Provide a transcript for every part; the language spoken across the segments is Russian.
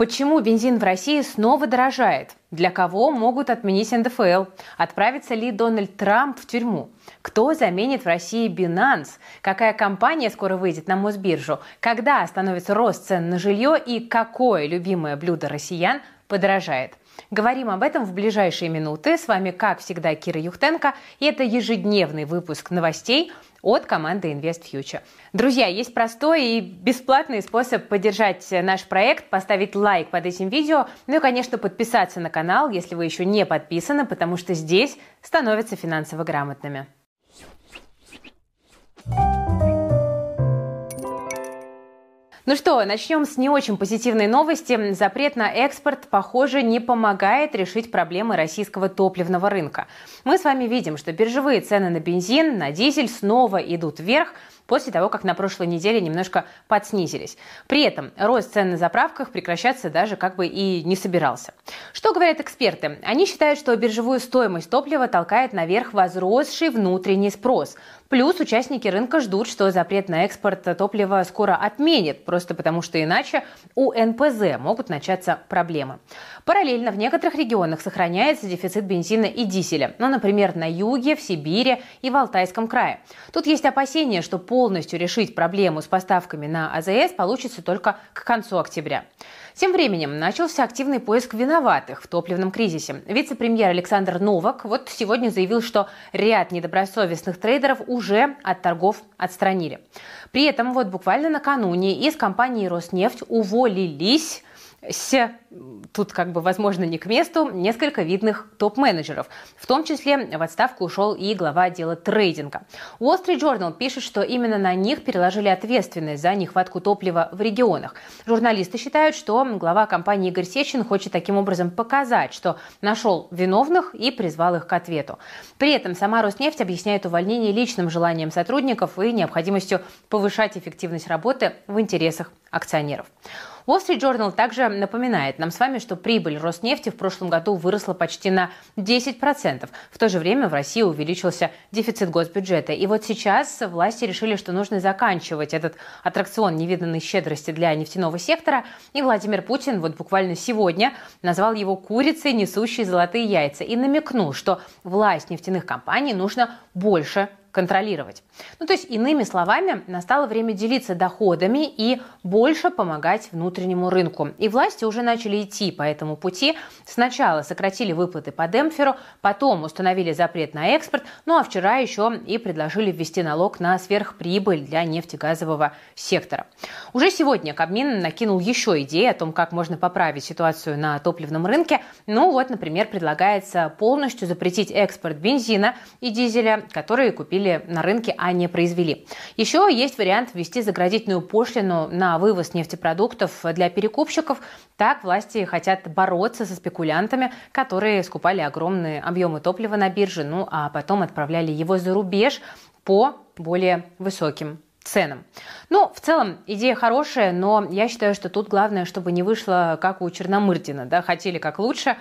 Почему бензин в России снова дорожает? Для кого могут отменить НДФЛ? Отправится ли Дональд Трамп в тюрьму? Кто заменит в России Binance? Какая компания скоро выйдет на Мосбиржу? Когда остановится рост цен на жилье? И какое любимое блюдо россиян подорожает? Говорим об этом в ближайшие минуты. С вами, как всегда, Кира Юхтенко. И это ежедневный выпуск новостей – от команды Invest Future. Друзья, есть простой и бесплатный способ поддержать наш проект, поставить лайк под этим видео, ну и, конечно, подписаться на канал, если вы еще не подписаны, потому что здесь становятся финансово грамотными. Ну что, начнем с не очень позитивной новости. Запрет на экспорт, похоже, не помогает решить проблемы российского топливного рынка. Мы с вами видим, что биржевые цены на бензин, на дизель снова идут вверх, после того, как на прошлой неделе немножко подснизились. При этом рост цен на заправках прекращаться даже как бы и не собирался. Что говорят эксперты? Они считают, что биржевую стоимость топлива толкает наверх возросший внутренний спрос. Плюс участники рынка ждут, что запрет на экспорт топлива скоро отменят, просто потому что иначе у НПЗ могут начаться проблемы. Параллельно в некоторых регионах сохраняется дефицит бензина и дизеля, ну, например, на юге, в Сибири и в Алтайском крае. Тут есть опасения, что полностью решить проблему с поставками на АЗС получится только к концу октября. Тем временем начался активный поиск виноватых в топливном кризисе. Вице-премьер Александр Новак вот сегодня заявил, что ряд недобросовестных трейдеров уже от торгов отстранили. При этом вот буквально накануне из компании «Роснефть» уволились с, тут как бы, возможно, не к месту, несколько видных топ-менеджеров. В том числе в отставку ушел и глава отдела трейдинга. Wall Street Journal пишет, что именно на них переложили ответственность за нехватку топлива в регионах. Журналисты считают, что глава компании Игорь Сечин хочет таким образом показать, что нашел виновных и призвал их к ответу. При этом сама Роснефть объясняет увольнение личным желанием сотрудников и необходимостью повышать эффективность работы в интересах акционеров. Wall Street Journal также напоминает нам с вами, что прибыль Роснефти в прошлом году выросла почти на 10%. В то же время в России увеличился дефицит госбюджета. И вот сейчас власти решили, что нужно заканчивать этот аттракцион невиданной щедрости для нефтяного сектора. И Владимир Путин вот буквально сегодня назвал его курицей, несущей золотые яйца, и намекнул, что власть нефтяных компаний нужно больше контролировать. Ну, то есть, иными словами, настало время делиться доходами и больше помогать внутреннему рынку. И власти уже начали идти по этому пути. Сначала сократили выплаты по демпферу, потом установили запрет на экспорт, ну а вчера еще и предложили ввести налог на сверхприбыль для нефтегазового сектора. Уже сегодня Кабмин накинул еще идеи о том, как можно поправить ситуацию на топливном рынке. Ну вот, например, предлагается полностью запретить экспорт бензина и дизеля, которые купили купили на рынке, а не произвели. Еще есть вариант ввести заградительную пошлину на вывоз нефтепродуктов для перекупщиков. Так власти хотят бороться со спекулянтами, которые скупали огромные объемы топлива на бирже, ну а потом отправляли его за рубеж по более высоким ценам. Ну, в целом, идея хорошая, но я считаю, что тут главное, чтобы не вышло как у Черномырдина. Да? Хотели как лучше,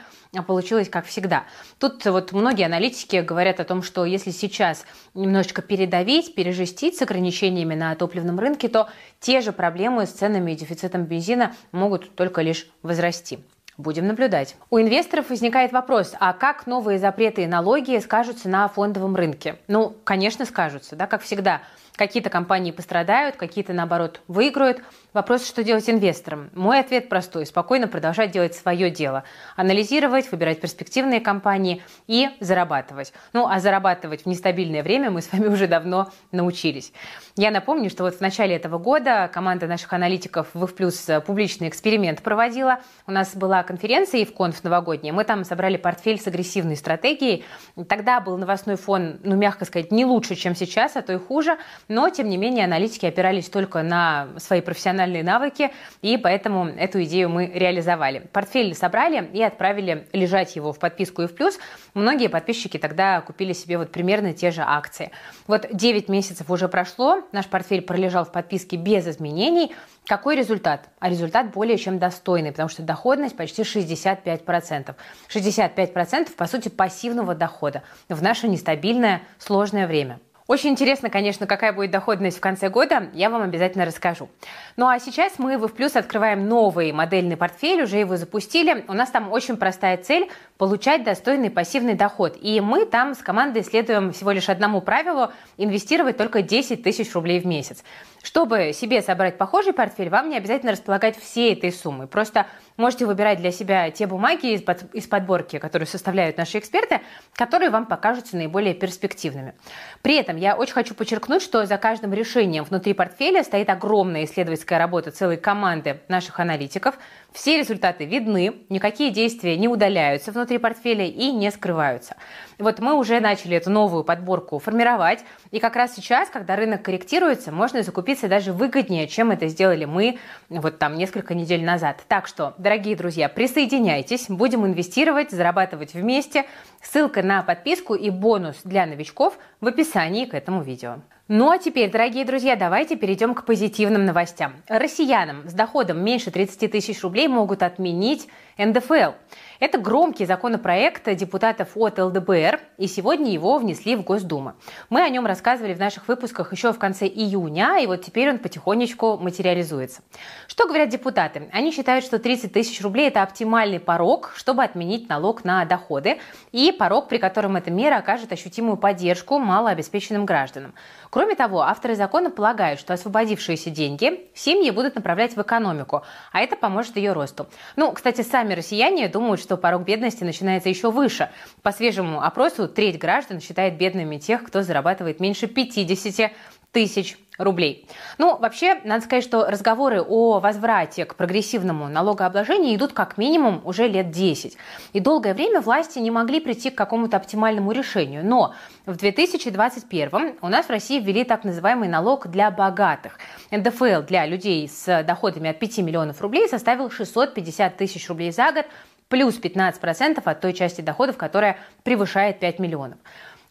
получилось как всегда. Тут вот многие аналитики говорят о том, что если сейчас немножечко передавить, пережестить с ограничениями на топливном рынке, то те же проблемы с ценами и дефицитом бензина могут только лишь возрасти. Будем наблюдать. У инвесторов возникает вопрос, а как новые запреты и налоги скажутся на фондовом рынке? Ну, конечно, скажутся, да, как всегда. Какие-то компании пострадают, какие-то, наоборот, выиграют. Вопрос, что делать инвесторам? Мой ответ простой. Спокойно продолжать делать свое дело. Анализировать, выбирать перспективные компании и зарабатывать. Ну, а зарабатывать в нестабильное время мы с вами уже давно научились. Я напомню, что вот в начале этого года команда наших аналитиков в Плюс публичный эксперимент проводила. У нас была конференция ИВКонф новогодняя. Мы там собрали портфель с агрессивной стратегией. Тогда был новостной фон, ну, мягко сказать, не лучше, чем сейчас, а то и хуже. Но, тем не менее, аналитики опирались только на свои профессиональные навыки, и поэтому эту идею мы реализовали. Портфель собрали и отправили лежать его в подписку и в плюс. Многие подписчики тогда купили себе вот примерно те же акции. Вот 9 месяцев уже прошло, наш портфель пролежал в подписке без изменений. Какой результат? А результат более чем достойный, потому что доходность почти 65%. 65% по сути пассивного дохода в наше нестабильное, сложное время. Очень интересно, конечно, какая будет доходность в конце года, я вам обязательно расскажу. Ну а сейчас мы в Плюс открываем новый модельный портфель, уже его запустили. У нас там очень простая цель – получать достойный пассивный доход. И мы там с командой следуем всего лишь одному правилу – инвестировать только 10 тысяч рублей в месяц. Чтобы себе собрать похожий портфель, вам не обязательно располагать всей этой суммой. Просто можете выбирать для себя те бумаги из, под, из подборки, которые составляют наши эксперты, которые вам покажутся наиболее перспективными. При этом я очень хочу подчеркнуть, что за каждым решением внутри портфеля стоит огромная исследовательская работа целой команды наших аналитиков. Все результаты видны, никакие действия не удаляются внутри портфеля и не скрываются. Вот мы уже начали эту новую подборку формировать, и как раз сейчас, когда рынок корректируется, можно закупиться даже выгоднее, чем это сделали мы вот там несколько недель назад. Так что, дорогие друзья, присоединяйтесь, будем инвестировать, зарабатывать вместе. Ссылка на подписку и бонус для новичков в описании к этому видео. Ну а теперь, дорогие друзья, давайте перейдем к позитивным новостям. Россиянам с доходом меньше 30 тысяч рублей могут отменить НДФЛ. Это громкий законопроект депутатов от ЛДБР, и сегодня его внесли в Госдуму. Мы о нем рассказывали в наших выпусках еще в конце июня, и вот теперь он потихонечку материализуется. Что говорят депутаты? Они считают, что 30 тысяч рублей – это оптимальный порог, чтобы отменить налог на доходы, и порог, при котором эта мера окажет ощутимую поддержку малообеспеченным гражданам. Кроме того, авторы закона полагают, что освободившиеся деньги семьи будут направлять в экономику, а это поможет ее росту. Ну, кстати, сами россияне думают, что порог бедности начинается еще выше. По свежему опросу треть граждан считает бедными тех, кто зарабатывает меньше 50 тысяч рублей. Ну, вообще, надо сказать, что разговоры о возврате к прогрессивному налогообложению идут как минимум уже лет 10. И долгое время власти не могли прийти к какому-то оптимальному решению. Но в 2021 у нас в России ввели так называемый налог для богатых. НДФЛ для людей с доходами от 5 миллионов рублей составил 650 тысяч рублей за год, плюс 15% от той части доходов, которая превышает 5 миллионов.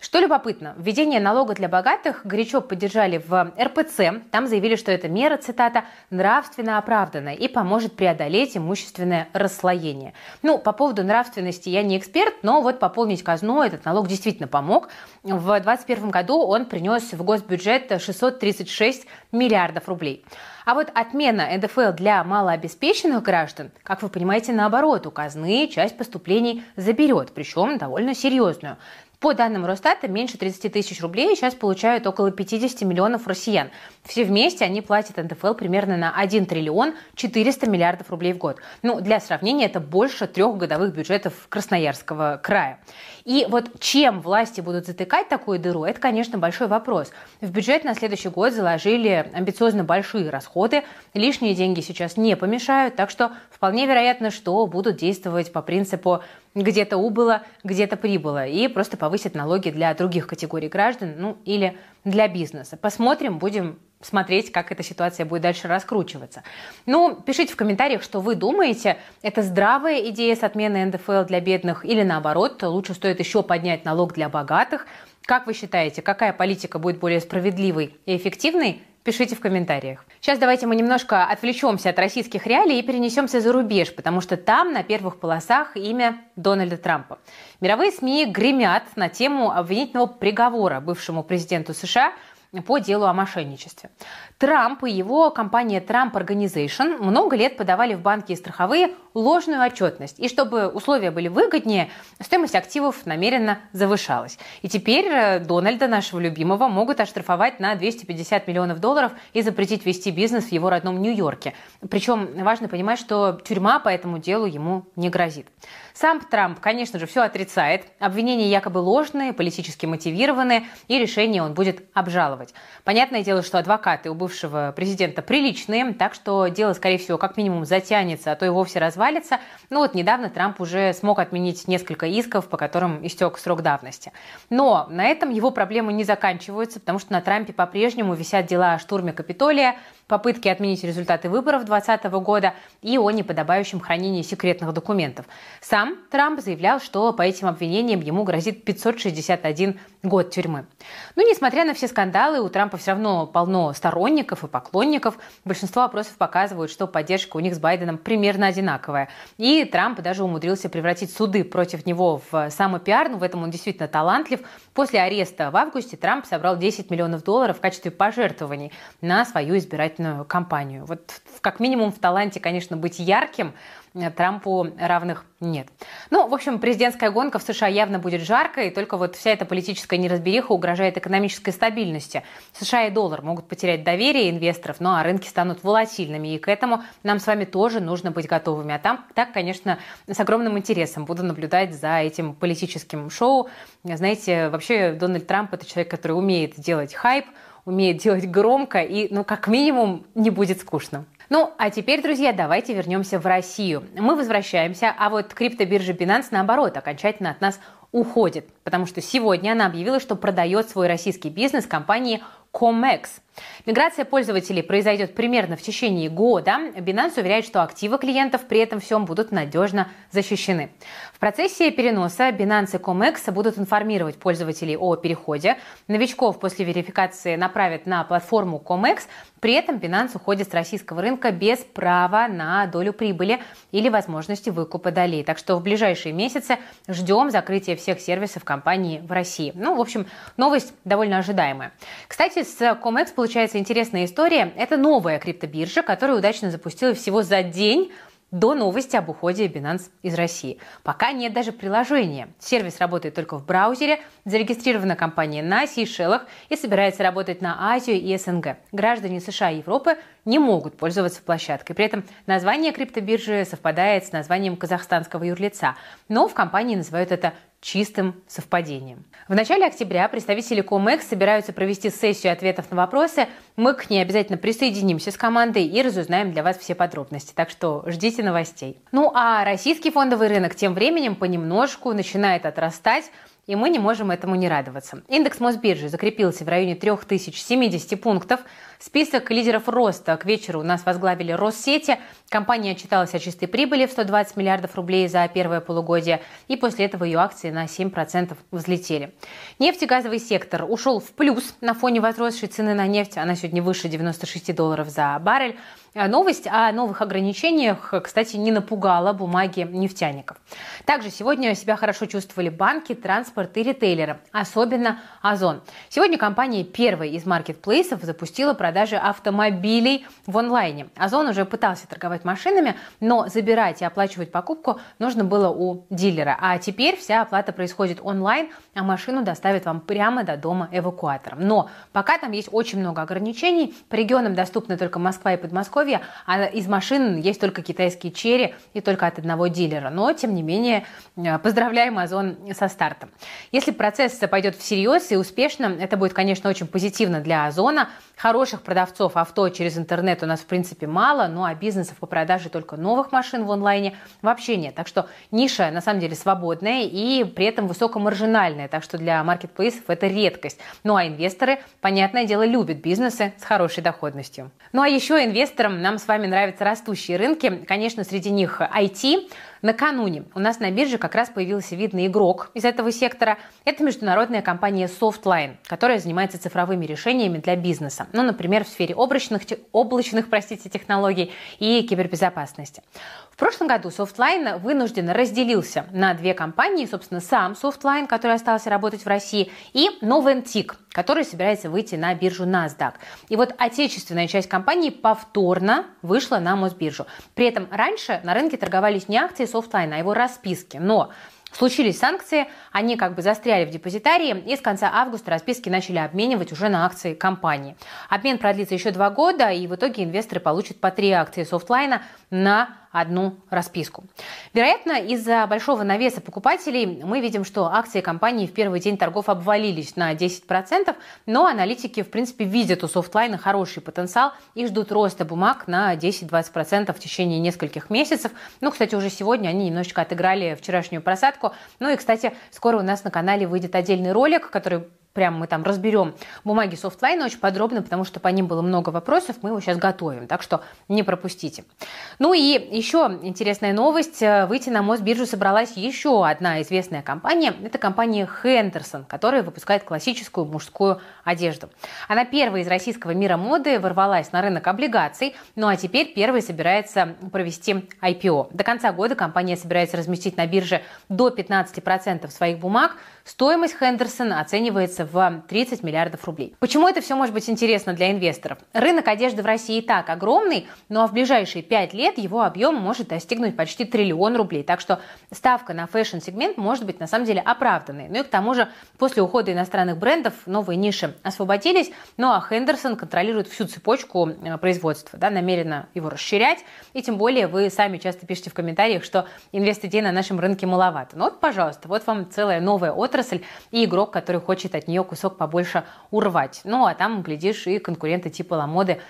Что любопытно, введение налога для богатых горячо поддержали в РПЦ. Там заявили, что эта мера, цитата, нравственно оправданная и поможет преодолеть имущественное расслоение. Ну, по поводу нравственности я не эксперт, но вот пополнить казну этот налог действительно помог. В 2021 году он принес в госбюджет 636 миллиардов рублей. А вот отмена НДФЛ для малообеспеченных граждан, как вы понимаете, наоборот, у казны часть поступлений заберет, причем довольно серьезную. По данным Росстата, меньше 30 тысяч рублей сейчас получают около 50 миллионов россиян. Все вместе они платят НДФЛ примерно на 1 триллион 400 миллиардов рублей в год. Ну, для сравнения, это больше трех годовых бюджетов Красноярского края. И вот чем власти будут затыкать такую дыру, это, конечно, большой вопрос. В бюджет на следующий год заложили амбициозно большие расходы, лишние деньги сейчас не помешают, так что вполне вероятно, что будут действовать по принципу где-то убыло, где-то прибыло, и просто повысить налоги для других категорий граждан, ну или для бизнеса. Посмотрим, будем смотреть, как эта ситуация будет дальше раскручиваться. Ну, пишите в комментариях, что вы думаете, это здравая идея с отменой НДФЛ для бедных или наоборот, лучше стоит еще поднять налог для богатых. Как вы считаете, какая политика будет более справедливой и эффективной? Пишите в комментариях. Сейчас давайте мы немножко отвлечемся от российских реалий и перенесемся за рубеж, потому что там на первых полосах имя Дональда Трампа. Мировые СМИ гремят на тему обвинительного приговора бывшему президенту США по делу о мошенничестве. Трамп и его компания Trump Organization много лет подавали в банки и страховые ложную отчетность. И чтобы условия были выгоднее, стоимость активов намеренно завышалась. И теперь э, Дональда, нашего любимого, могут оштрафовать на 250 миллионов долларов и запретить вести бизнес в его родном Нью-Йорке. Причем важно понимать, что тюрьма по этому делу ему не грозит. Сам Трамп, конечно же, все отрицает. Обвинения якобы ложные, политически мотивированные, и решение он будет обжаловать. Понятное дело, что адвокаты у бывшего президента приличные, так что дело, скорее всего, как минимум затянется, а то и вовсе развалится. Ну вот недавно Трамп уже смог отменить несколько исков, по которым истек срок давности. Но на этом его проблемы не заканчиваются, потому что на Трампе по-прежнему висят дела о штурме Капитолия, попытке отменить результаты выборов 2020 года и о неподобающем хранении секретных документов. Сам Трамп заявлял, что по этим обвинениям ему грозит 561 год тюрьмы. Но несмотря на все скандалы, у Трампа все равно полно сторонников и поклонников. Большинство опросов показывают, что поддержка у них с Байденом примерно одинаковая. И Трамп даже умудрился превратить суды против него в самопиар, ну в этом он действительно талантлив. После ареста в августе Трамп собрал 10 миллионов долларов в качестве пожертвований на свою избирательную кампанию. Вот как минимум в таланте, конечно, быть ярким, Э, Трампу равных нет. Ну, в общем, президентская гонка в США явно будет жаркой, только вот вся эта политическая неразбериха угрожает экономической стабильности. США и доллар могут потерять доверие инвесторов, ну а рынки станут волатильными, и к этому нам с вами тоже нужно быть готовыми. А там, так, конечно, с огромным интересом буду наблюдать за этим политическим шоу. Знаете, вообще Дональд Трамп – это человек, который умеет делать хайп, умеет делать громко и, ну, как минимум, не будет скучно. Ну, а теперь, друзья, давайте вернемся в Россию. Мы возвращаемся, а вот криптобиржа Binance, наоборот, окончательно от нас уходит, потому что сегодня она объявила, что продает свой российский бизнес компании Comex. Миграция пользователей произойдет примерно в течение года. Binance уверяет, что активы клиентов при этом всем будут надежно защищены. В процессе переноса Binance и Comex будут информировать пользователей о переходе. Новичков после верификации направят на платформу Comex. При этом Binance уходит с российского рынка без права на долю прибыли или возможности выкупа долей. Так что в ближайшие месяцы ждем закрытия всех сервисов компании в России. Ну, в общем, новость довольно ожидаемая. Кстати, с Comex получается интересная история. Это новая криптобиржа, которая удачно запустилась всего за день до новости об уходе Binance из России. Пока нет даже приложения. Сервис работает только в браузере, зарегистрирована компания на Сейшелах и собирается работать на Азию и СНГ. Граждане США и Европы не могут пользоваться площадкой. При этом название криптобиржи совпадает с названием казахстанского юрлица, но в компании называют это чистым совпадением. В начале октября представители ComEx собираются провести сессию ответов на вопросы. Мы к ней обязательно присоединимся с командой и разузнаем для вас все подробности. Так что ждите новостей. Ну а российский фондовый рынок тем временем понемножку начинает отрастать и мы не можем этому не радоваться. Индекс Мосбиржи закрепился в районе 3070 пунктов. Список лидеров роста к вечеру у нас возглавили Россети. Компания отчиталась о чистой прибыли в 120 миллиардов рублей за первое полугодие, и после этого ее акции на 7% взлетели. Нефтегазовый сектор ушел в плюс на фоне возросшей цены на нефть. Она сегодня выше 96 долларов за баррель. А новость о новых ограничениях, кстати, не напугала бумаги нефтяников. Также сегодня себя хорошо чувствовали банки, транспорт и ритейлеры, особенно Озон. Сегодня компания первой из маркетплейсов запустила продажи автомобилей в онлайне. Озон уже пытался торговать машинами, но забирать и оплачивать покупку нужно было у дилера. А теперь вся оплата происходит онлайн, а машину доставят вам прямо до дома эвакуатором. Но пока там есть очень много ограничений. По регионам доступны только Москва и Подмосковье, а из машин есть только китайские черри и только от одного дилера. Но, тем не менее, э, поздравляем Озон со стартом. Если процесс пойдет всерьез и успешно, это будет, конечно, очень позитивно для Озона. Хороших продавцов авто через интернет у нас, в принципе, мало, ну а бизнесов по продаже только новых машин в онлайне вообще нет. Так что ниша, на самом деле, свободная и при этом высокомаржинальная. Так что для маркетплейсов это редкость. Ну а инвесторы, понятное дело, любят бизнесы с хорошей доходностью. Ну а еще инвесторам нам с вами нравятся растущие рынки. Конечно, среди них IT, Накануне у нас на бирже как раз появился видный игрок из этого сектора. Это международная компания Softline, которая занимается цифровыми решениями для бизнеса. Ну, например, в сфере облачных, облачных простите, технологий и кибербезопасности. В прошлом году Softline вынужденно разделился на две компании. Собственно, сам Softline, который остался работать в России, и Noventic, который собирается выйти на биржу NASDAQ. И вот отечественная часть компании повторно вышла на Мосбиржу. При этом раньше на рынке торговались не акции Softline, а его расписки. Но Случились санкции, они как бы застряли в депозитарии, и с конца августа расписки начали обменивать уже на акции компании. Обмен продлится еще два года, и в итоге инвесторы получат по три акции софтлайна на одну расписку. Вероятно, из-за большого навеса покупателей мы видим, что акции компании в первый день торгов обвалились на 10%, но аналитики, в принципе, видят у софтлайна хороший потенциал и ждут роста бумаг на 10-20% в течение нескольких месяцев. Ну, кстати, уже сегодня они немножечко отыграли вчерашнюю просадку. Ну и, кстати, скоро у нас на канале выйдет отдельный ролик, который прям мы там разберем бумаги софтлайна очень подробно, потому что по ним было много вопросов, мы его сейчас готовим, так что не пропустите. Ну и еще интересная новость. Выйти на Мосбиржу собралась еще одна известная компания. Это компания Henderson, которая выпускает классическую мужскую одежду. Она первая из российского мира моды ворвалась на рынок облигаций, ну а теперь первой собирается провести IPO. До конца года компания собирается разместить на бирже до 15% своих бумаг. Стоимость Henderson оценивается в 30 миллиардов рублей. Почему это все может быть интересно для инвесторов? Рынок одежды в России и так огромный, но в ближайшие 5 лет его объем может достигнуть почти триллион рублей. Так что ставка на фэшн-сегмент может быть на самом деле оправданной. Ну и к тому же после ухода иностранных брендов новые ниши освободились, ну а Henderson контролирует всю цепочку э, производства, да, намеренно его расширять. И тем более вы сами часто пишете в комментариях, что инвест-идей на нашем рынке маловато. Ну вот, пожалуйста, вот вам целая новая отрасль и игрок, который хочет от нее кусок побольше урвать. Ну а там, глядишь, и конкуренты типа Ламоды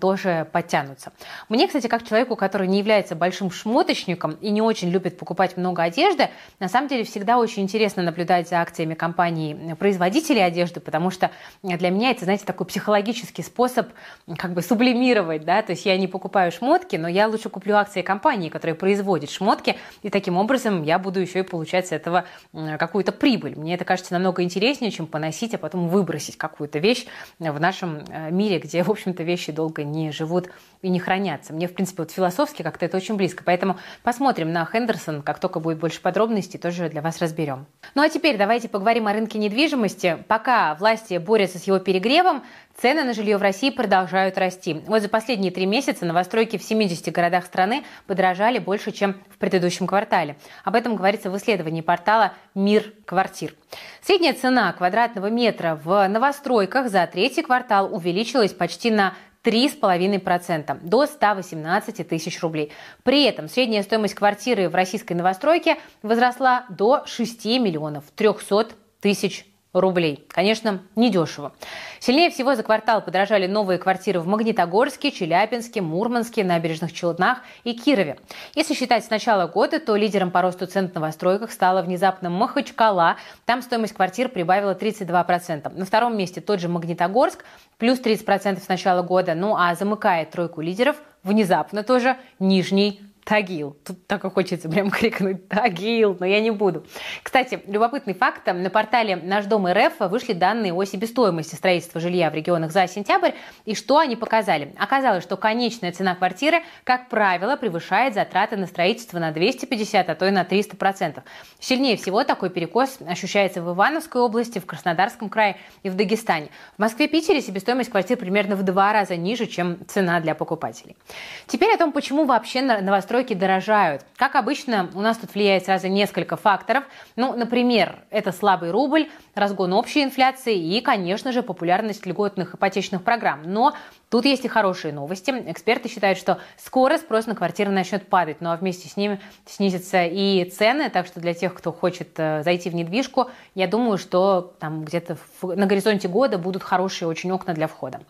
тоже подтянутся. Мне, кстати, как человеку, который не является большим шмоточником и не очень любит покупать много одежды, на самом деле всегда очень интересно наблюдать за акциями компаний-производителей одежды, потому что для меня это, знаете, такой психологический способ как бы сублимировать, да, то есть я не покупаю шмотки, но я лучше куплю акции компании, которая производит шмотки, и таким образом я буду еще и получать с этого какую-то прибыль. Мне это кажется намного интереснее, чем поносить, а потом выбросить какую-то вещь в нашем э, мире, где, в общем-то, вещи долго не живут и не хранятся. Мне, в принципе, вот философски как-то это очень близко. Поэтому посмотрим на Хендерсон, как только будет больше подробностей, тоже для вас разберем. Ну а теперь давайте поговорим о рынке недвижимости. Пока власти борются с его перегревом, цены на жилье в России продолжают расти. Вот за последние три месяца новостройки в 70 городах страны подорожали больше, чем в предыдущем квартале. Об этом говорится в исследовании портала «Мир квартир». Средняя цена квадратного метра в новостройках за третий квартал увеличилась почти на 3,5% до 118 тысяч рублей. При этом средняя стоимость квартиры в российской новостройке возросла до 6 миллионов 300 тысяч рублей. Конечно, недешево. Сильнее всего за квартал подорожали новые квартиры в Магнитогорске, Челябинске, Мурманске, Набережных Челнах и Кирове. Если считать с начала года, то лидером по росту цен в новостройках стала внезапно Махачкала. Там стоимость квартир прибавила 32%. На втором месте тот же Магнитогорск, плюс 30% с начала года. Ну а замыкает тройку лидеров внезапно тоже Нижний Тагил. Тут так и хочется прям крикнуть Тагил, но я не буду. Кстати, любопытный факт. На портале «Наш дом РФ» вышли данные о себестоимости строительства жилья в регионах за сентябрь. И что они показали? Оказалось, что конечная цена квартиры, как правило, превышает затраты на строительство на 250, а то и на 300 процентов. Сильнее всего такой перекос ощущается в Ивановской области, в Краснодарском крае и в Дагестане. В Москве-Питере себестоимость квартир примерно в два раза ниже, чем цена для покупателей. Теперь о том, почему вообще новостройки новостройки дорожают. Как обычно, у нас тут влияет сразу несколько факторов. Ну, например, это слабый рубль, разгон общей инфляции и, конечно же, популярность льготных ипотечных программ. Но тут есть и хорошие новости. Эксперты считают, что скоро спрос на квартиры начнет падать, ну а вместе с ними снизятся и цены. Так что для тех, кто хочет э, зайти в недвижку, я думаю, что там где-то на горизонте года будут хорошие очень окна для входа.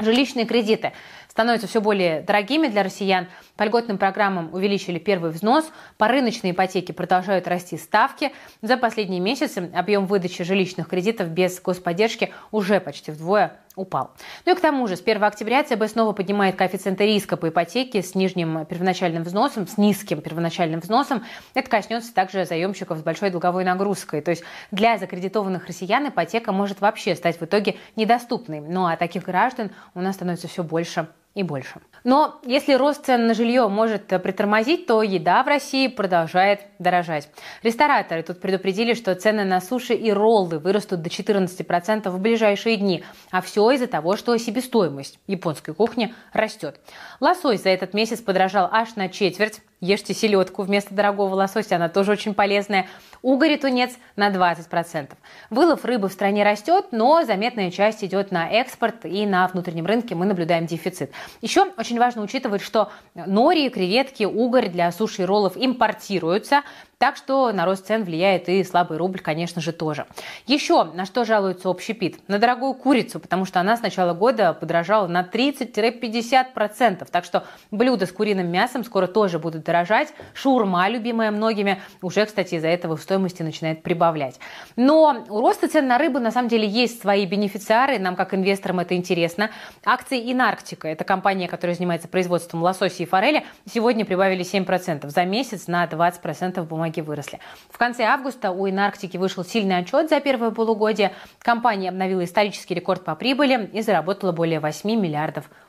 Жилищные кредиты становятся все более дорогими для россиян. По льготным программам увеличили первый взнос, по рыночной ипотеке продолжают расти ставки. За последние месяцы объем выдачи жилищных кредитов без господдержки уже почти вдвое упал. Ну и к тому же с 1 октября ЦБ снова поднимает коэффициенты риска по ипотеке с нижним первоначальным взносом, с низким первоначальным взносом. Это коснется также заемщиков с большой долговой нагрузкой. То есть для закредитованных россиян ипотека может вообще стать в итоге недоступной. Ну а таких граждан у нас становится все больше и больше. Но если рост цен на жилье может притормозить, то еда в России продолжает дорожать. Рестораторы тут предупредили, что цены на суши и роллы вырастут до 14% в ближайшие дни. А все из-за того, что себестоимость японской кухни растет. Лосось за этот месяц подорожал аж на четверть. Ешьте селедку вместо дорогого лосося, она тоже очень полезная. Угорь и тунец на 20%. Вылов рыбы в стране растет, но заметная часть идет на экспорт и на внутреннем рынке мы наблюдаем дефицит. Еще очень важно учитывать, что нори, креветки, угорь для суши и роллов импортируются, так что на рост цен влияет и слабый рубль, конечно же, тоже. Еще на что жалуется общепит? На дорогую курицу, потому что она с начала года подорожала на 30-50%. Так что блюда с куриным мясом скоро тоже будут дорожать. Шаурма, любимая многими, уже, кстати, из-за этого стоимости начинает прибавлять. Но у роста цен на рыбу на самом деле есть свои бенефициары, нам как инвесторам это интересно. Акции Инарктика, это компания, которая занимается производством лосося и форели, сегодня прибавили 7%. За месяц на 20% бумаги выросли. В конце августа у Инарктики вышел сильный отчет за первое полугодие. Компания обновила исторический рекорд по прибыли и заработала более 8 миллиардов рублей.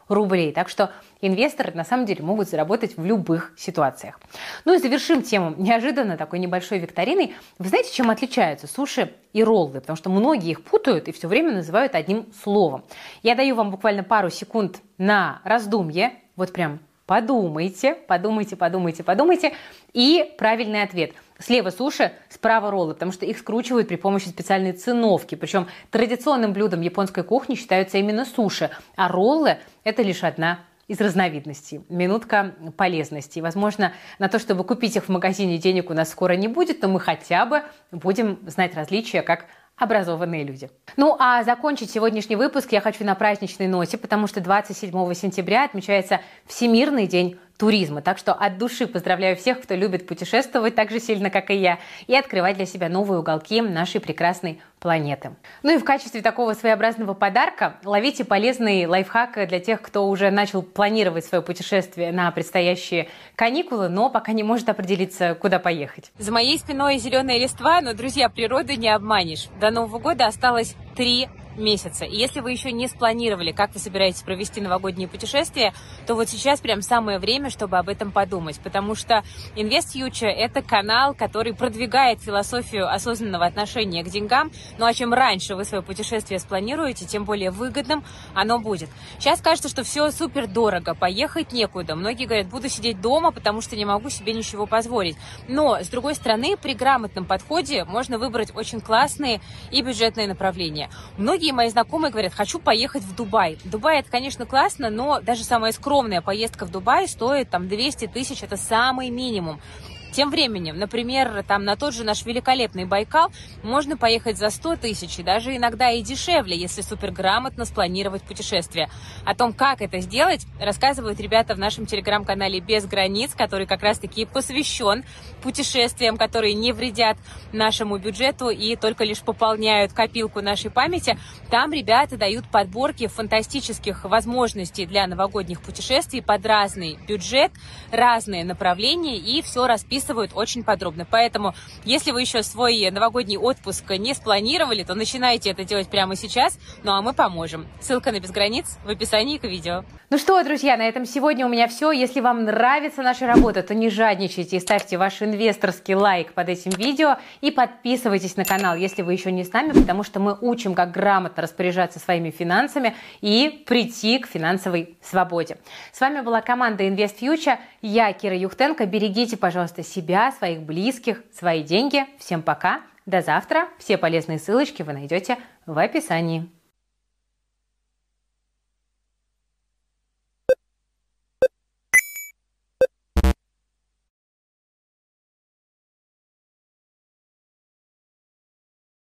Так что инвесторы на самом деле могут заработать в любых ситуациях. Ну и завершим тему неожиданно такой небольшой викториной. Вы знаете, чем отличаются суши и роллы? Потому что многие их путают и все время называют одним словом. Я даю вам буквально пару секунд на раздумье. Вот прям подумайте, подумайте, подумайте, подумайте. И правильный ответ – Слева суши, справа роллы, потому что их скручивают при помощи специальной циновки. Причем традиционным блюдом японской кухни считаются именно суши, а роллы – это лишь одна из разновидностей. Минутка полезности. Возможно, на то, чтобы купить их в магазине, денег у нас скоро не будет, но мы хотя бы будем знать различия, как образованные люди. Ну а закончить сегодняшний выпуск я хочу на праздничной ноте, потому что 27 сентября отмечается Всемирный день туризма. Так что от души поздравляю всех, кто любит путешествовать так же сильно, как и я, и открывать для себя новые уголки нашей прекрасной планеты. Ну и в качестве такого своеобразного подарка ловите полезный лайфхак для тех, кто уже начал планировать свое путешествие на предстоящие каникулы, но пока не может определиться, куда поехать. За моей спиной зеленая листва, но, друзья, природы не обманешь. До Нового года осталось три месяца. И если вы еще не спланировали, как вы собираетесь провести новогоднее путешествие, то вот сейчас прям самое время, чтобы об этом подумать, потому что Invest Future – это канал, который продвигает философию осознанного отношения к деньгам, ну а чем раньше вы свое путешествие спланируете, тем более выгодным оно будет. Сейчас кажется, что все супер дорого, поехать некуда. Многие говорят, буду сидеть дома, потому что не могу себе ничего позволить. Но, с другой стороны, при грамотном подходе можно выбрать очень классные и бюджетные направления. Многие Многие мои знакомые говорят, хочу поехать в Дубай. Дубай это, конечно, классно, но даже самая скромная поездка в Дубай стоит там 200 тысяч, это самый минимум. Тем временем, например, там на тот же наш великолепный Байкал можно поехать за 100 тысяч, и даже иногда и дешевле, если суперграмотно спланировать путешествие. О том, как это сделать, рассказывают ребята в нашем телеграм-канале «Без границ», который как раз-таки посвящен путешествиям, которые не вредят нашему бюджету и только лишь пополняют копилку нашей памяти. Там ребята дают подборки фантастических возможностей для новогодних путешествий под разный бюджет, разные направления и все расписано описывают очень подробно. Поэтому, если вы еще свой новогодний отпуск не спланировали, то начинайте это делать прямо сейчас, ну а мы поможем. Ссылка на Безграниц в описании к видео. Ну что, друзья, на этом сегодня у меня все. Если вам нравится наша работа, то не жадничайте и ставьте ваш инвесторский лайк под этим видео и подписывайтесь на канал, если вы еще не с нами, потому что мы учим, как грамотно распоряжаться своими финансами и прийти к финансовой свободе. С вами была команда Invest Future. Я Кира Юхтенко. Берегите, пожалуйста, себя, своих близких, свои деньги. Всем пока. До завтра. Все полезные ссылочки вы найдете в описании.